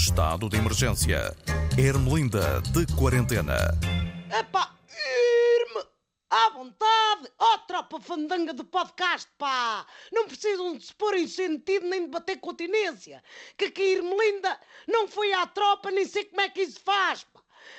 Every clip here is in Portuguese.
Estado de emergência. Ermelinda de quarentena. Epá, irme à vontade. Ó, tropa fandanga do podcast, pá. Não precisam de se pôr em sentido nem de bater continência. Que aqui Irmelinda não foi à tropa, nem sei como é que isso faz.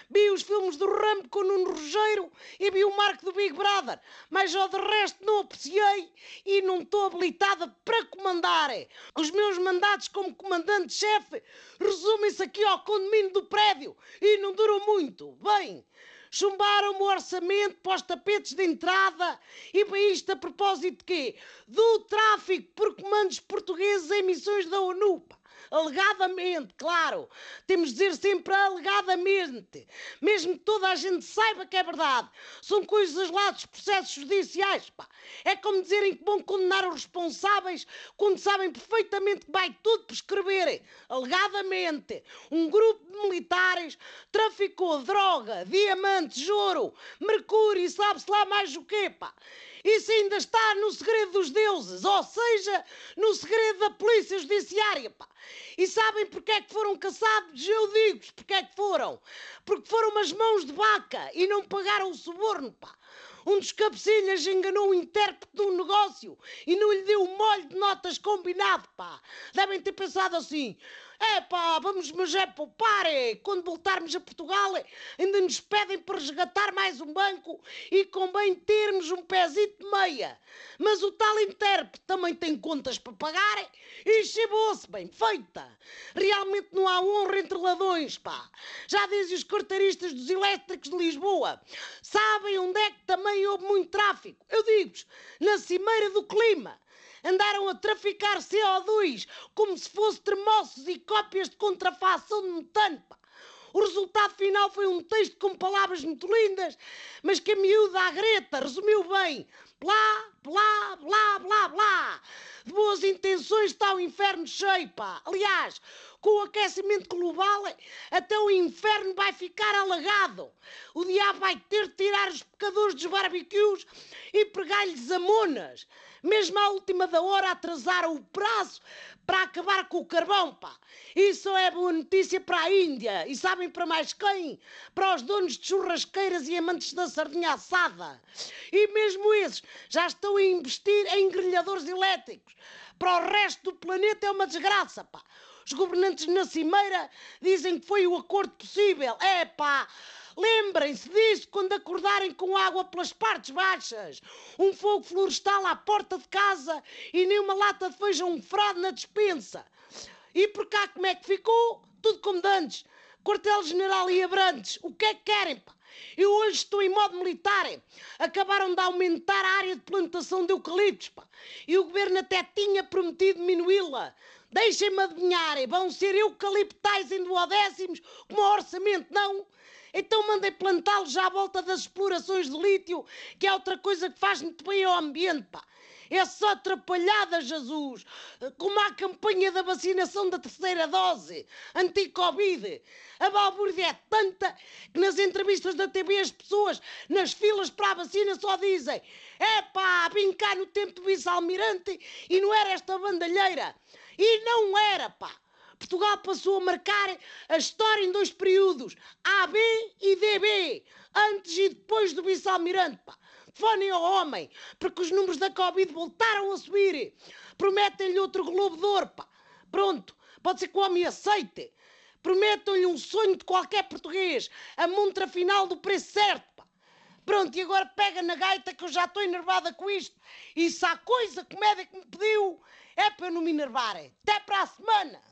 Vi os filmes do Rambo com o Nuno Rogério e vi o Marco do Big Brother, mas ao de resto não apreciei e não estou habilitada para comandar. Os meus mandatos como comandante-chefe resumem-se aqui ao condomínio do prédio e não duram muito. Bem, chumbaram o orçamento para os tapetes de entrada e para isto a propósito de quê? Do tráfico por comandos portugueses em missões da ONU. Alegadamente, claro. Temos de dizer sempre alegadamente. Mesmo que toda a gente saiba que é verdade. São coisas lá dos processos judiciais. Pá. É como dizerem que vão condenar os responsáveis quando sabem perfeitamente que vai tudo prescrever. Alegadamente, um grupo militares traficou droga, diamantes, ouro, mercúrio e sabe-se lá mais o quê, pá. Isso ainda está no segredo dos deuses, ou seja, no segredo da polícia judiciária, pá. E sabem porque é que foram caçados? Eu digo-vos porque é que foram. Porque foram umas mãos de vaca e não pagaram o suborno, pá. Um dos cabecilhas enganou o intérprete de um negócio e não lhe deu o molho de notas combinado, pá. Devem ter pensado assim: é pá, vamos, mas é poupar, é. Quando voltarmos a Portugal, é, ainda nos pedem para resgatar mais um banco e convém termos um pezinho de meia. Mas o tal intérprete também tem contas para pagar é, e chegou-se bem feita. Realmente não há honra entre ladrões, pá. Já dizem os carteiristas dos elétricos de Lisboa. Sabem onde é que também houve muito tráfico? Eu digo-vos, na cimeira do clima. Andaram a traficar CO2 como se fosse termossos e cópias de contrafação de metano, pá. O resultado final foi um texto com palavras muito lindas, mas que a miúda à Greta resumiu bem. Blá, blá, blá, blá, blá. De boas intenções está o inferno cheio, pá. Aliás, com o aquecimento global, até o inferno vai ficar alagado. O diabo vai ter de tirar os pecadores dos barbecues e pregar-lhes amonas. Mesmo à última da hora atrasaram o prazo para acabar com o carvão, pá. Isso é boa notícia para a Índia. E sabem para mais quem? Para os donos de churrasqueiras e amantes da sardinha assada. E mesmo esses já estão a investir em grelhadores elétricos. Para o resto do planeta é uma desgraça, pá. Os governantes na Cimeira dizem que foi o acordo possível. É pá, lembrem-se disso quando acordarem com água pelas partes baixas. Um fogo florestal à porta de casa e nem uma lata de feijão frado na despensa. E por cá como é que ficou? Tudo como de antes. Quartel-General e Abrantes, o que é que querem, pá? Eu hoje estou em modo militar. Acabaram de aumentar a área de plantação de eucaliptos, pá. E o governo até tinha prometido diminuí-la. Deixem-me adivinhar, vão ser eucaliptais em duodécimos como orçamento, não? Então mandei plantá-los já à volta das explorações de lítio, que é outra coisa que faz muito bem ao ambiente, pá. É só atrapalhada, Jesus. Como a campanha da vacinação da terceira dose, anti-Covid. A balbúrdia é tanta que nas entrevistas da TV as pessoas, nas filas para a vacina, só dizem é pá, vim cá no tempo do vice-almirante e não era esta bandalheira. E não era, pá. Portugal passou a marcar a história em dois períodos, AB e DB, antes e depois do vice-almirante, pá. Fonem ao homem, porque os números da Covid voltaram a subir. Prometem-lhe outro Globo de Ouro, pá. Pronto, pode ser que o homem aceite. Prometam-lhe um sonho de qualquer português, a montra final do preço certo, pá. Pronto, e agora pega na gaita que eu já estou enervada com isto. E se há coisa que o médico me pediu, é para eu não me enervar. Até para a semana.